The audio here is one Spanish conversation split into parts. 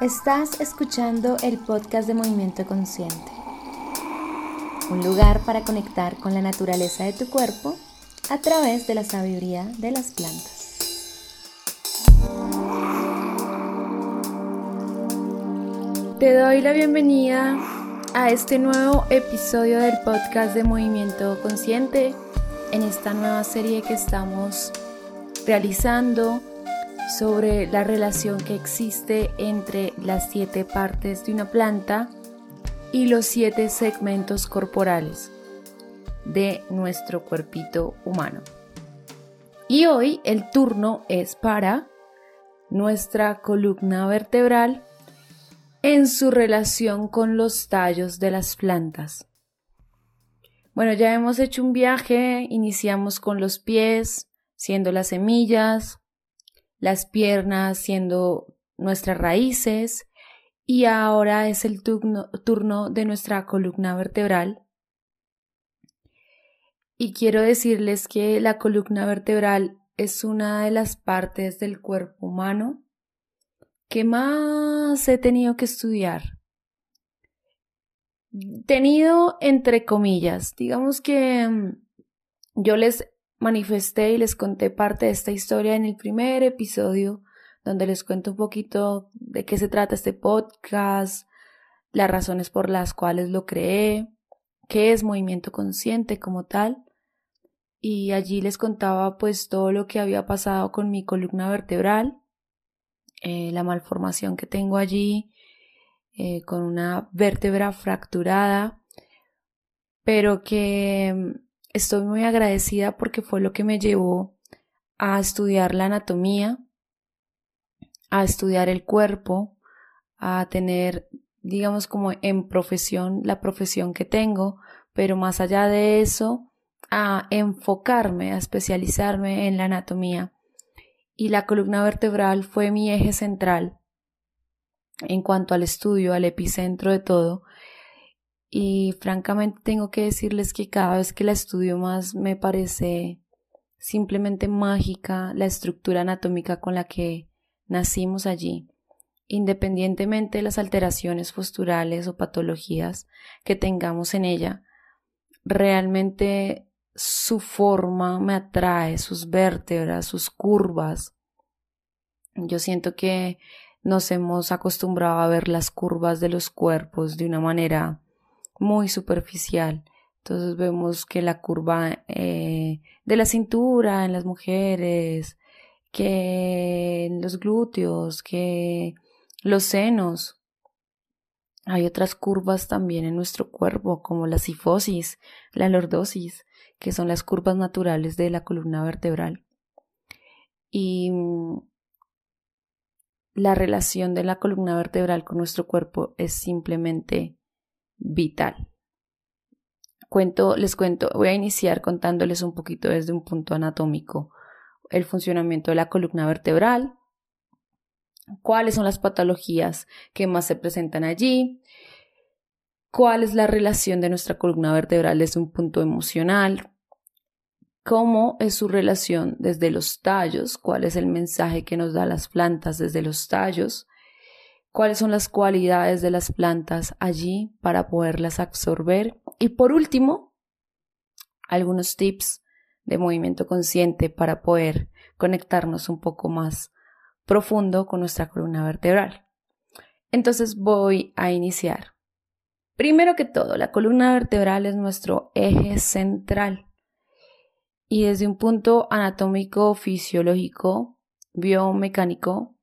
Estás escuchando el podcast de Movimiento Consciente, un lugar para conectar con la naturaleza de tu cuerpo a través de la sabiduría de las plantas. Te doy la bienvenida a este nuevo episodio del podcast de Movimiento Consciente, en esta nueva serie que estamos realizando sobre la relación que existe entre las siete partes de una planta y los siete segmentos corporales de nuestro cuerpito humano. Y hoy el turno es para nuestra columna vertebral en su relación con los tallos de las plantas. Bueno, ya hemos hecho un viaje, iniciamos con los pies, siendo las semillas, las piernas siendo nuestras raíces y ahora es el turno, de nuestra columna vertebral. Y quiero decirles que la columna vertebral es una de las partes del cuerpo humano que más he tenido que estudiar. Tenido entre comillas, digamos que mm, yo les manifesté y les conté parte de esta historia en el primer episodio, donde les cuento un poquito de qué se trata este podcast, las razones por las cuales lo creé, qué es movimiento consciente como tal. Y allí les contaba pues todo lo que había pasado con mi columna vertebral, eh, la malformación que tengo allí, eh, con una vértebra fracturada, pero que Estoy muy agradecida porque fue lo que me llevó a estudiar la anatomía, a estudiar el cuerpo, a tener, digamos, como en profesión, la profesión que tengo, pero más allá de eso, a enfocarme, a especializarme en la anatomía. Y la columna vertebral fue mi eje central en cuanto al estudio, al epicentro de todo, y francamente tengo que decirles que cada vez que la estudio más me parece simplemente mágica la estructura anatómica con la que nacimos allí, independientemente de las alteraciones posturales o patologías que tengamos en ella. Realmente su forma me atrae, sus vértebras, sus curvas. Yo siento que nos hemos acostumbrado a ver las curvas de los cuerpos de una manera muy superficial. Entonces vemos que la curva eh, de la cintura en las mujeres, que en los glúteos, que los senos. Hay otras curvas también en nuestro cuerpo, como la sifosis, la lordosis, que son las curvas naturales de la columna vertebral. Y mm, la relación de la columna vertebral con nuestro cuerpo es simplemente vital. Cuento, les cuento, voy a iniciar contándoles un poquito desde un punto anatómico el funcionamiento de la columna vertebral, cuáles son las patologías que más se presentan allí, cuál es la relación de nuestra columna vertebral desde un punto emocional, cómo es su relación desde los tallos, cuál es el mensaje que nos da las plantas desde los tallos, cuáles son las cualidades de las plantas allí para poderlas absorber. Y por último, algunos tips de movimiento consciente para poder conectarnos un poco más profundo con nuestra columna vertebral. Entonces voy a iniciar. Primero que todo, la columna vertebral es nuestro eje central y desde un punto anatómico, fisiológico, biomecánico,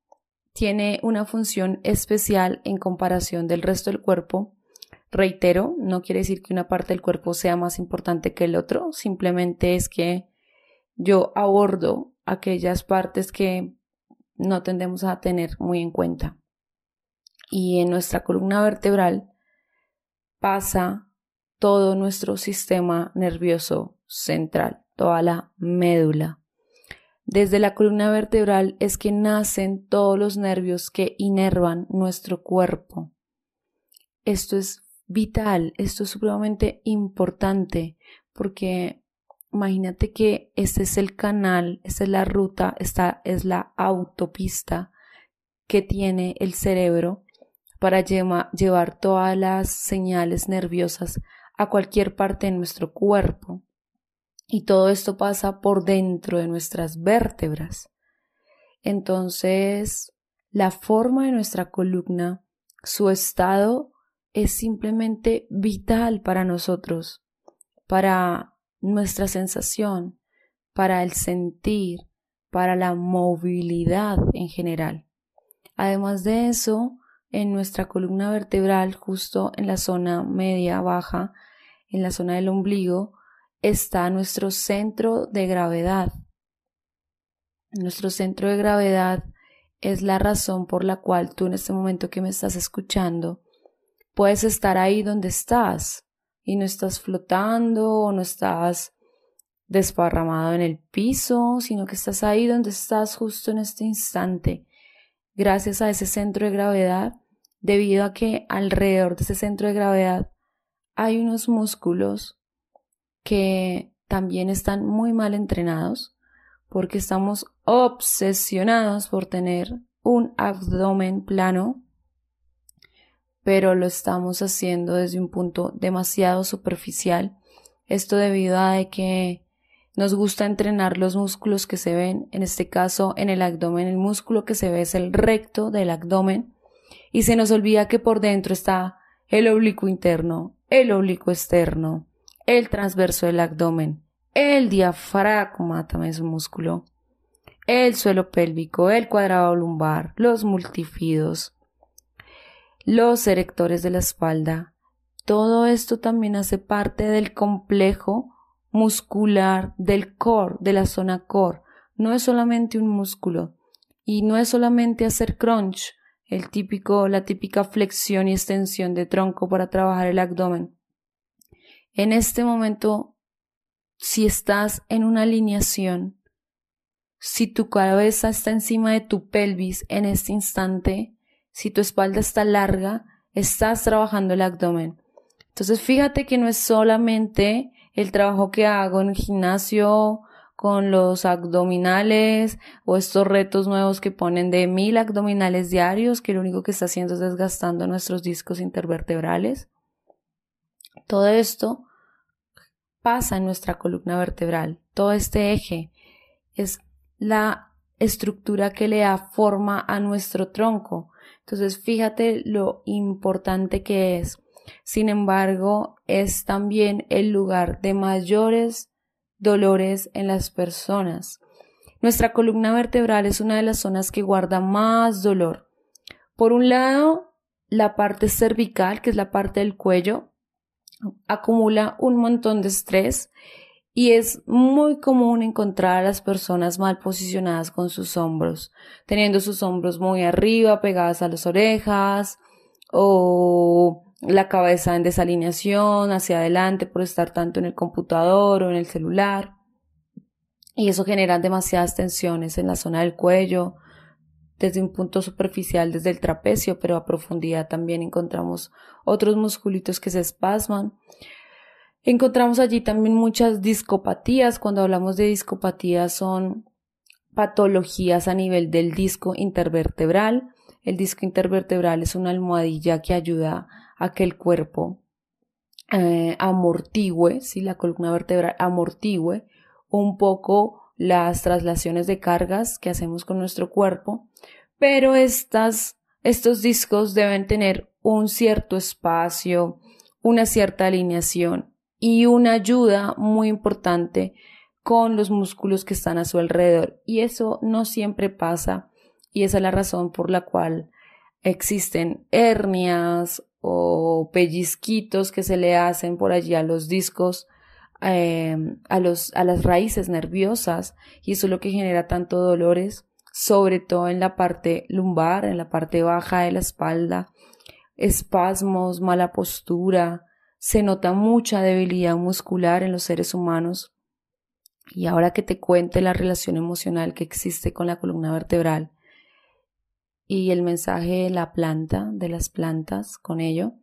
tiene una función especial en comparación del resto del cuerpo. Reitero, no quiere decir que una parte del cuerpo sea más importante que el otro, simplemente es que yo abordo aquellas partes que no tendemos a tener muy en cuenta. Y en nuestra columna vertebral pasa todo nuestro sistema nervioso central, toda la médula. Desde la columna vertebral es que nacen todos los nervios que inervan nuestro cuerpo. Esto es vital, esto es supremamente importante porque imagínate que este es el canal, esta es la ruta, esta es la autopista que tiene el cerebro para llevar todas las señales nerviosas a cualquier parte de nuestro cuerpo. Y todo esto pasa por dentro de nuestras vértebras. Entonces, la forma de nuestra columna, su estado es simplemente vital para nosotros, para nuestra sensación, para el sentir, para la movilidad en general. Además de eso, en nuestra columna vertebral, justo en la zona media baja, en la zona del ombligo, está nuestro centro de gravedad. Nuestro centro de gravedad es la razón por la cual tú en este momento que me estás escuchando puedes estar ahí donde estás y no estás flotando o no estás desparramado en el piso, sino que estás ahí donde estás justo en este instante, gracias a ese centro de gravedad, debido a que alrededor de ese centro de gravedad hay unos músculos que también están muy mal entrenados porque estamos obsesionados por tener un abdomen plano, pero lo estamos haciendo desde un punto demasiado superficial. Esto debido a que nos gusta entrenar los músculos que se ven, en este caso en el abdomen, el músculo que se ve es el recto del abdomen, y se nos olvida que por dentro está el oblicuo interno, el oblicuo externo, el transverso del abdomen, el diafragma también es un músculo, el suelo pélvico, el cuadrado lumbar, los multifidos, los erectores de la espalda. Todo esto también hace parte del complejo muscular del core, de la zona core. No es solamente un músculo y no es solamente hacer crunch, el típico, la típica flexión y extensión de tronco para trabajar el abdomen. En este momento, si estás en una alineación, si tu cabeza está encima de tu pelvis en este instante, si tu espalda está larga, estás trabajando el abdomen. Entonces fíjate que no es solamente el trabajo que hago en el gimnasio con los abdominales o estos retos nuevos que ponen de mil abdominales diarios, que lo único que está haciendo es desgastando nuestros discos intervertebrales. Todo esto pasa en nuestra columna vertebral. Todo este eje es la estructura que le da forma a nuestro tronco. Entonces, fíjate lo importante que es sin embargo, es también el lugar de mayores dolores en las personas. Nuestra columna vertebral es una de las zonas que guarda más dolor. Por un lado, la parte cervical, que es la parte del cuello, acumula un montón de estrés y es muy común encontrar a las personas mal posicionadas con sus hombros, teniendo sus hombros muy arriba, pegadas a las orejas o la cabeza en desalineación hacia adelante por estar tanto en el computador o en el celular. Y eso genera demasiadas tensiones en la zona del cuello, desde un punto superficial, desde el trapecio, pero a profundidad también encontramos otros musculitos que se espasman. Encontramos allí también muchas discopatías. Cuando hablamos de discopatías son patologías a nivel del disco intervertebral. El disco intervertebral es una almohadilla que ayuda a que el cuerpo eh, amortigüe, si la columna vertebral amortigüe un poco las traslaciones de cargas que hacemos con nuestro cuerpo, pero estas, estos discos deben tener un cierto espacio, una cierta alineación y una ayuda muy importante con los músculos que están a su alrededor. Y eso no siempre pasa y esa es la razón por la cual existen hernias o pellizquitos que se le hacen por allí a los discos, em, a, los, a las raíces nerviosas y eso es lo que genera tanto dolores, sobre todo en la parte lumbar, en la parte baja de la espalda, espasmos, mala postura, se nota mucha debilidad muscular en los seres humanos. Y ahora que te cuente la relación emocional que existe con la columna vertebral, y el mensaje de la planta, de las plantas con ello,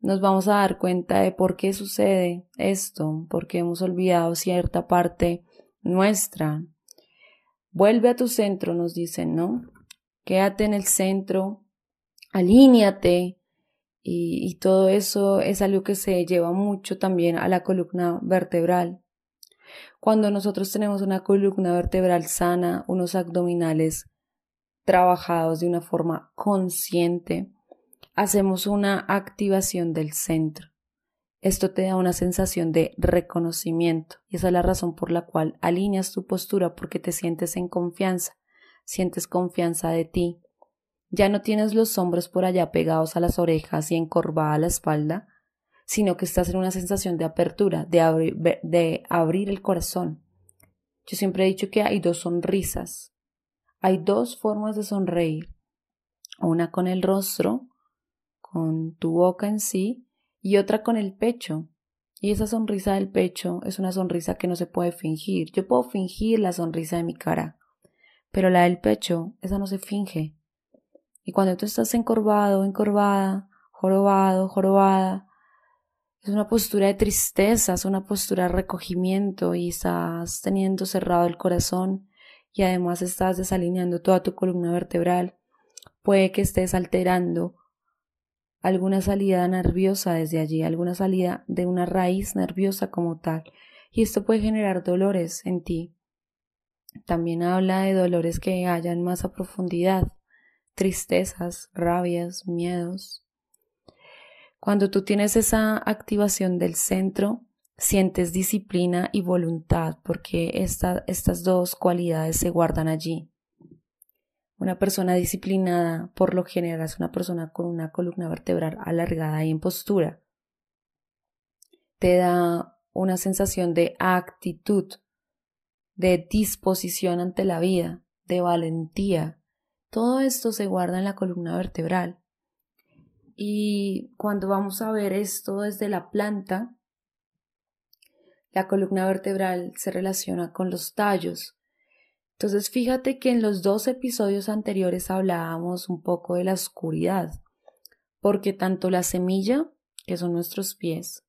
nos vamos a dar cuenta de por qué sucede esto, porque hemos olvidado cierta parte nuestra. Vuelve a tu centro, nos dicen, ¿no? Quédate en el centro, alíñate. Y, y todo eso es algo que se lleva mucho también a la columna vertebral. Cuando nosotros tenemos una columna vertebral sana, unos abdominales trabajados de una forma consciente, hacemos una activación del centro. Esto te da una sensación de reconocimiento y esa es la razón por la cual alineas tu postura porque te sientes en confianza, sientes confianza de ti. Ya no tienes los hombros por allá pegados a las orejas y encorvada la espalda, sino que estás en una sensación de apertura, de, de abrir el corazón. Yo siempre he dicho que hay dos sonrisas. Hay dos formas de sonreír. Una con el rostro, con tu boca en sí, y otra con el pecho. Y esa sonrisa del pecho es una sonrisa que no se puede fingir. Yo puedo fingir la sonrisa de mi cara, pero la del pecho, esa no se finge. Y cuando tú estás encorvado, encorvada, jorobado, jorobada, es una postura de tristeza, es una postura de recogimiento y estás teniendo cerrado el corazón y además estás desalineando toda tu columna vertebral. Puede que estés alterando alguna salida nerviosa desde allí, alguna salida de una raíz nerviosa como tal. Y esto puede generar dolores en ti. También habla de dolores que hayan más a profundidad, tristezas, rabias, miedos, cuando tú tienes esa activación del centro, sientes disciplina y voluntad, porque estas dos cualidades se guardan allí. Una persona disciplinada, por lo general, es una persona con una columna vertebral alargada y en postura. Te da una sensación de actitud, de disposición ante la vida, de valentía. Todo esto se guarda en la columna vertebral. Y cuando vamos a ver esto desde la planta, la columna vertebral se relaciona con los tallos. Entonces fíjate que en los dos episodios anteriores hablábamos un poco de la oscuridad, porque tanto la semilla, que son nuestros pies,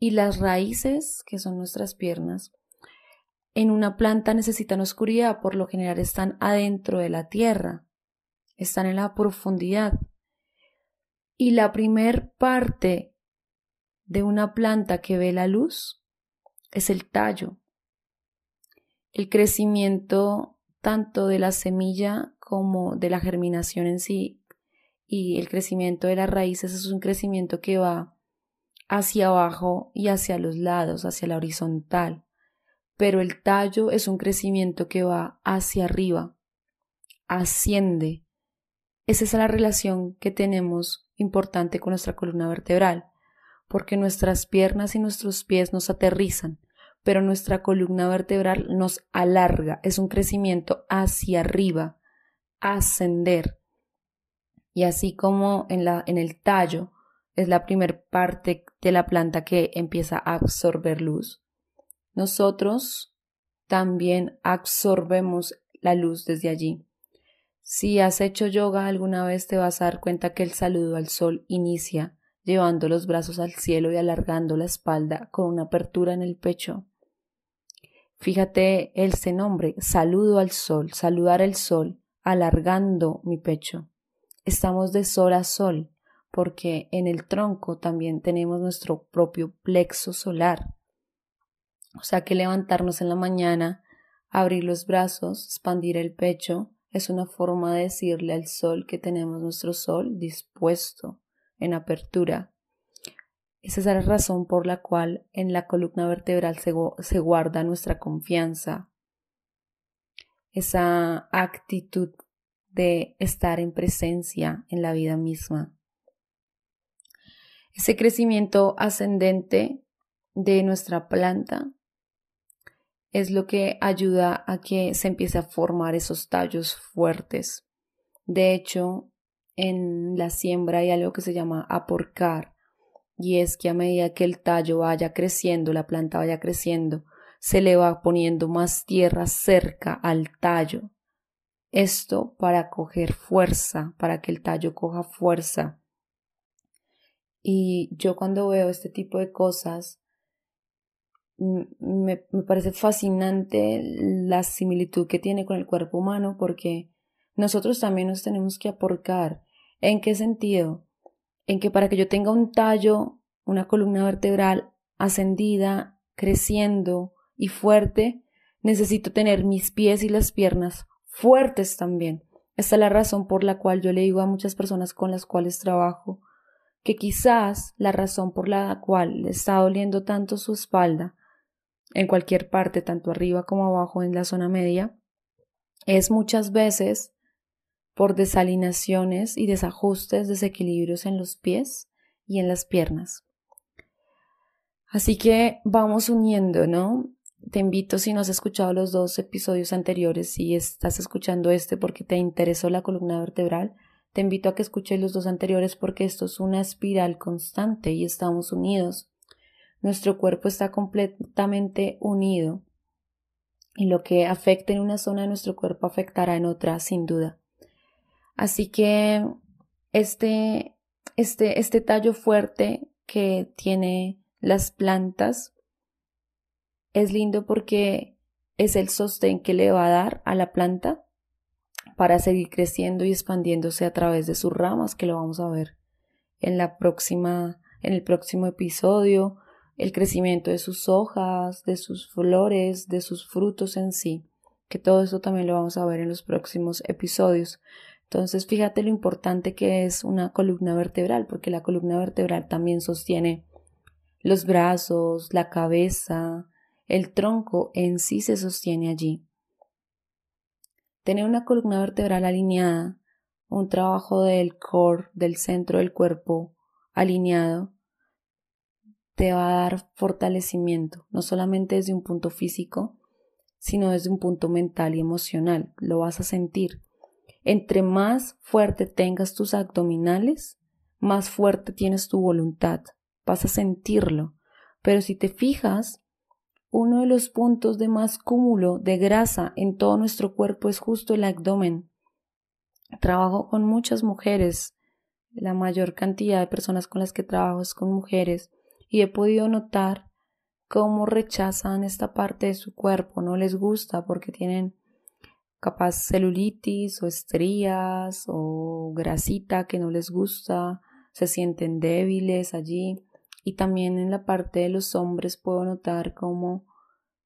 y las raíces, que son nuestras piernas, en una planta necesitan oscuridad, por lo general están adentro de la tierra, están en la profundidad. Y la primer parte de una planta que ve la luz es el tallo. El crecimiento tanto de la semilla como de la germinación en sí y el crecimiento de las raíces es un crecimiento que va hacia abajo y hacia los lados, hacia la horizontal. Pero el tallo es un crecimiento que va hacia arriba, asciende. Esa es la relación que tenemos importante con nuestra columna vertebral, porque nuestras piernas y nuestros pies nos aterrizan, pero nuestra columna vertebral nos alarga, es un crecimiento hacia arriba, ascender. Y así como en, la, en el tallo es la primer parte de la planta que empieza a absorber luz, nosotros también absorbemos la luz desde allí. Si has hecho yoga alguna vez te vas a dar cuenta que el saludo al sol inicia llevando los brazos al cielo y alargando la espalda con una apertura en el pecho. Fíjate ese nombre, saludo al sol, saludar el sol, alargando mi pecho. Estamos de sol a sol, porque en el tronco también tenemos nuestro propio plexo solar. O sea que levantarnos en la mañana, abrir los brazos, expandir el pecho, es una forma de decirle al sol que tenemos nuestro sol dispuesto, en apertura. Esa es la razón por la cual en la columna vertebral se, guarda nuestra confianza, esa actitud de estar en presencia en la vida misma. Ese crecimiento ascendente de nuestra planta es lo que ayuda a que se empiece a formar esos tallos fuertes. De hecho, en la siembra hay algo que se llama aporcar, y es que a medida que el tallo vaya creciendo, la planta vaya creciendo, se le va poniendo más tierra cerca al tallo. Esto para coger fuerza, para que el tallo coja fuerza. Y yo cuando veo este tipo de cosas, me, parece fascinante la similitud que tiene con el cuerpo humano porque nosotros también nos tenemos que aporcar. ¿En qué sentido? En que para que yo tenga un tallo, una columna vertebral ascendida, creciendo y fuerte, necesito tener mis pies y las piernas fuertes también. Esta es la razón por la cual yo le digo a muchas personas con las cuales trabajo que quizás la razón por la cual le está doliendo tanto su espalda en cualquier parte, tanto arriba como abajo en la zona media, es muchas veces por desalineaciones y desajustes, desequilibrios en los pies y en las piernas. Así que vamos uniendo, ¿no? Te invito, si no has escuchado los dos episodios anteriores, si estás escuchando este porque te interesó la columna vertebral, te invito a que escuches los dos anteriores porque esto es una espiral constante y estamos unidos. Nuestro cuerpo está completamente unido y lo que afecta en una zona de nuestro cuerpo afectará en otra, sin duda. Así que este, este, este tallo fuerte que tiene las plantas es lindo porque es el sostén que le va a dar a la planta para seguir creciendo y expandiéndose a través de sus ramas, que lo vamos a ver en la próxima, en el próximo episodio, el crecimiento de sus hojas, de sus flores, de sus frutos en sí, que todo eso también lo vamos a ver en los próximos episodios. Entonces, fíjate lo importante que es una columna vertebral, porque la columna vertebral también sostiene los brazos, la cabeza, el tronco en sí se sostiene allí. Tener una columna vertebral alineada, un trabajo del core, del centro del cuerpo alineado, te va a dar fortalecimiento, no solamente desde un punto físico, sino desde un punto mental y emocional. Lo vas a sentir. Entre más fuerte tengas tus abdominales, más fuerte tienes tu voluntad. Vas a sentirlo. Pero si te fijas, uno de los puntos de más cúmulo de grasa en todo nuestro cuerpo es justo el abdomen. Trabajo con muchas mujeres. La mayor cantidad de personas con las que trabajo es con mujeres y he podido notar cómo rechazan esta parte de su cuerpo, no les gusta porque tienen capaz celulitis o estrías o grasita que no les gusta, se sienten débiles allí y también en la parte de los hombres puedo notar cómo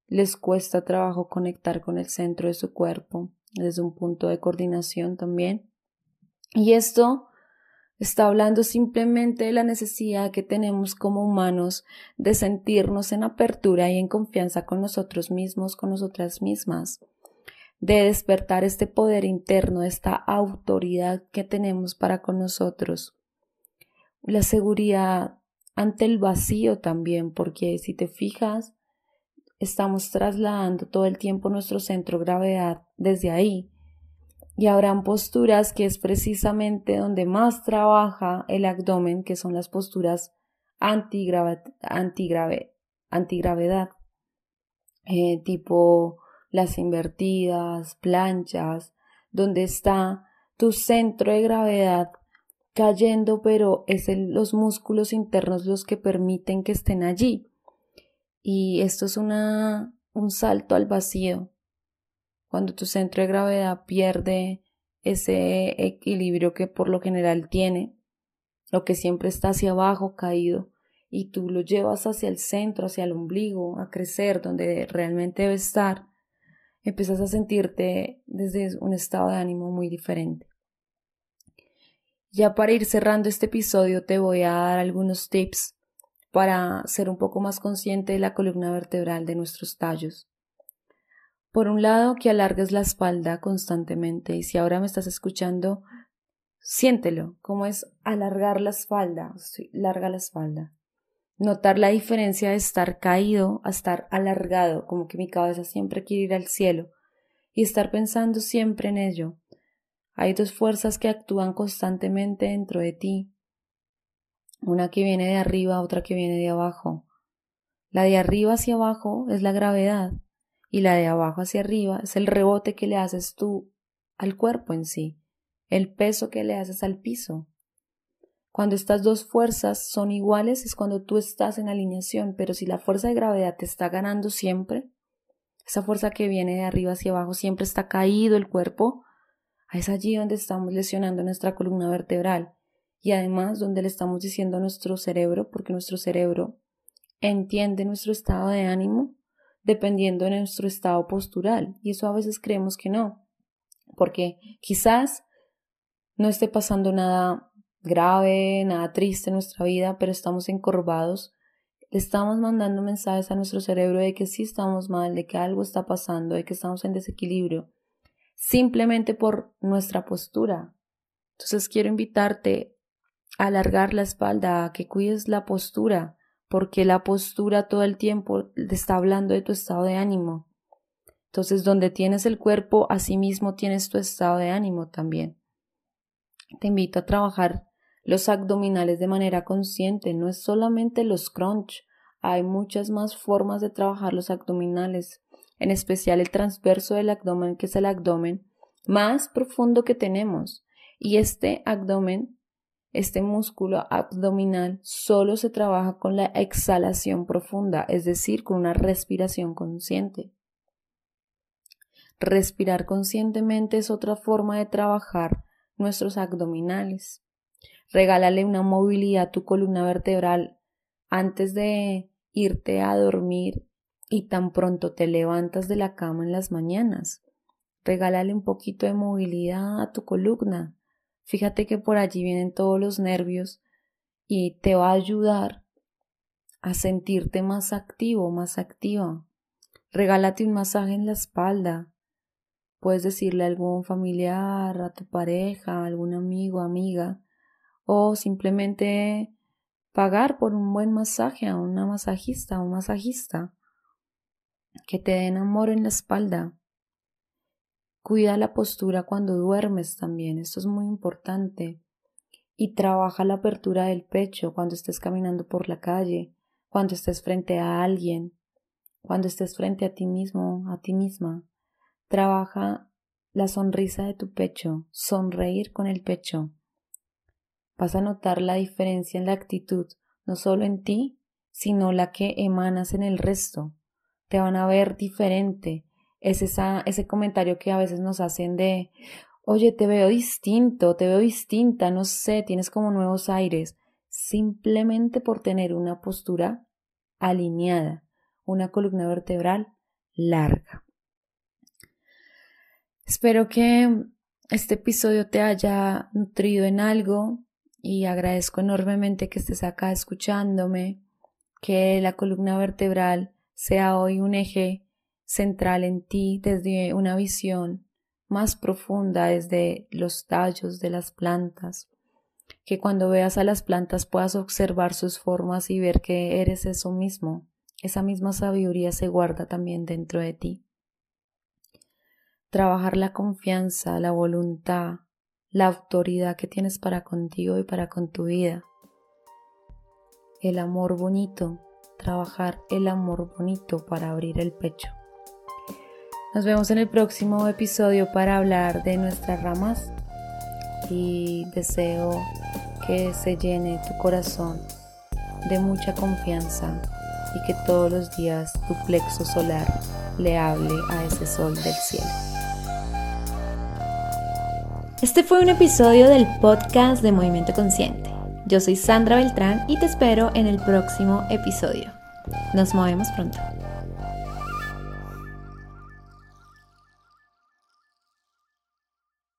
les cuesta trabajo conectar con el centro de su cuerpo desde un punto de coordinación también. Y esto está hablando simplemente de la necesidad que tenemos como humanos de sentirnos en apertura y en confianza con nosotros mismos, con nosotras mismas, de despertar este poder interno, esta autoridad que tenemos para con nosotros. La seguridad ante el vacío también, porque si te fijas, estamos trasladando todo el tiempo nuestro centro de gravedad desde ahí. Y habrán posturas que es precisamente donde más trabaja el abdomen, que son las posturas antigrave, antigrave, antigravedad, eh, tipo las invertidas, planchas, donde está tu centro de gravedad cayendo, pero es los músculos internos los que permiten que estén allí. Y esto es una, un salto al vacío. Cuando tu centro de gravedad pierde ese equilibrio que por lo general tiene, lo que siempre está hacia abajo caído, y tú lo llevas hacia el centro, hacia el ombligo, a crecer donde realmente debe estar, empiezas a sentirte desde un estado de ánimo muy diferente. Ya para ir cerrando este episodio te voy a dar algunos tips para ser un poco más consciente de la columna vertebral de nuestros tallos. Por un lado, que alargues la espalda constantemente y si ahora me estás escuchando, siéntelo, como es alargar la espalda, larga la espalda. Notar la diferencia de estar caído a estar alargado, como que mi cabeza siempre quiere ir al cielo, y estar pensando siempre en ello, hay dos fuerzas que actúan constantemente dentro de ti. Una que viene de arriba, otra que viene de abajo. La de arriba hacia abajo es la gravedad y la de abajo hacia arriba es el rebote que le haces tú al cuerpo en sí, el peso que le haces al piso. Cuando estas dos fuerzas son iguales es cuando tú estás en alineación, pero si la fuerza de gravedad te está ganando siempre, esa fuerza que viene de arriba hacia abajo siempre está caído el cuerpo, Es allí donde estamos lesionando nuestra columna vertebral y además donde le estamos diciendo a nuestro cerebro, porque nuestro cerebro entiende nuestro estado de ánimo dependiendo de nuestro estado postural y eso a veces creemos que no, porque quizás no esté pasando nada grave, nada triste en nuestra vida, pero estamos encorvados, estamos mandando mensajes a nuestro cerebro de que sí estamos mal, de que algo está pasando, de que estamos en desequilibrio, simplemente por nuestra postura. Entonces quiero invitarte alargar la espalda, que cuides la postura, porque la postura todo el tiempo te está hablando de tu estado de ánimo. Entonces, donde tienes el cuerpo, asimismo tienes tu estado de ánimo también. Te invito a trabajar los abdominales de manera consciente, no es solamente los crunch, hay muchas más formas de trabajar los abdominales, en especial el transverso del abdomen, que es el abdomen más profundo que tenemos. Y este abdomen este músculo abdominal solo se trabaja con la exhalación profunda, es decir, con una respiración consciente. Respirar conscientemente es otra forma de trabajar nuestros abdominales. Regálale una movilidad a tu columna vertebral antes de irte a dormir y tan pronto te levantas de la cama en las mañanas. Regálale un poquito de movilidad a tu columna. Fíjate que por allí vienen todos los nervios y te va a ayudar a sentirte más activo, más activa. Regálate un masaje en la espalda. Puedes decirle a algún familiar, a tu pareja, a algún amigo, amiga, o simplemente pagar por un buen masaje a una masajista, o un masajista, que te den amor en la espalda. Cuida la postura cuando duermes también, esto es muy importante. Y trabaja la apertura del pecho cuando estés caminando por la calle, cuando estés frente a alguien, cuando estés frente a ti mismo, a ti misma. Trabaja la sonrisa de tu pecho, sonreír con el pecho. Vas a notar la diferencia en la actitud, no solo en ti, sino la que emanas en el resto. Te van a ver diferente, es ese comentario que a veces nos hacen de, oye, te veo distinto, te veo distinta, no sé, tienes como nuevos aires, simplemente por tener una postura alineada, una columna vertebral larga. Espero que este episodio te haya nutrido en algo y agradezco enormemente que estés acá escuchándome, que la columna vertebral sea hoy un eje central en ti desde una visión más profunda desde los tallos de las plantas, que cuando veas a las plantas puedas observar sus formas y ver que eres eso mismo, esa misma sabiduría se guarda también dentro de ti. Trabajar la confianza, la voluntad, la autoridad que tienes para contigo y para con tu vida. El amor bonito, trabajar el amor bonito para abrir el pecho. Nos vemos en el próximo episodio para hablar de nuestras ramas y deseo que se llene tu corazón de mucha confianza y que todos los días tu plexo solar le hable a ese sol del cielo. Este fue un episodio del podcast de Movimiento Consciente. Yo soy Sandra Beltrán y te espero en el próximo episodio. Nos movemos pronto.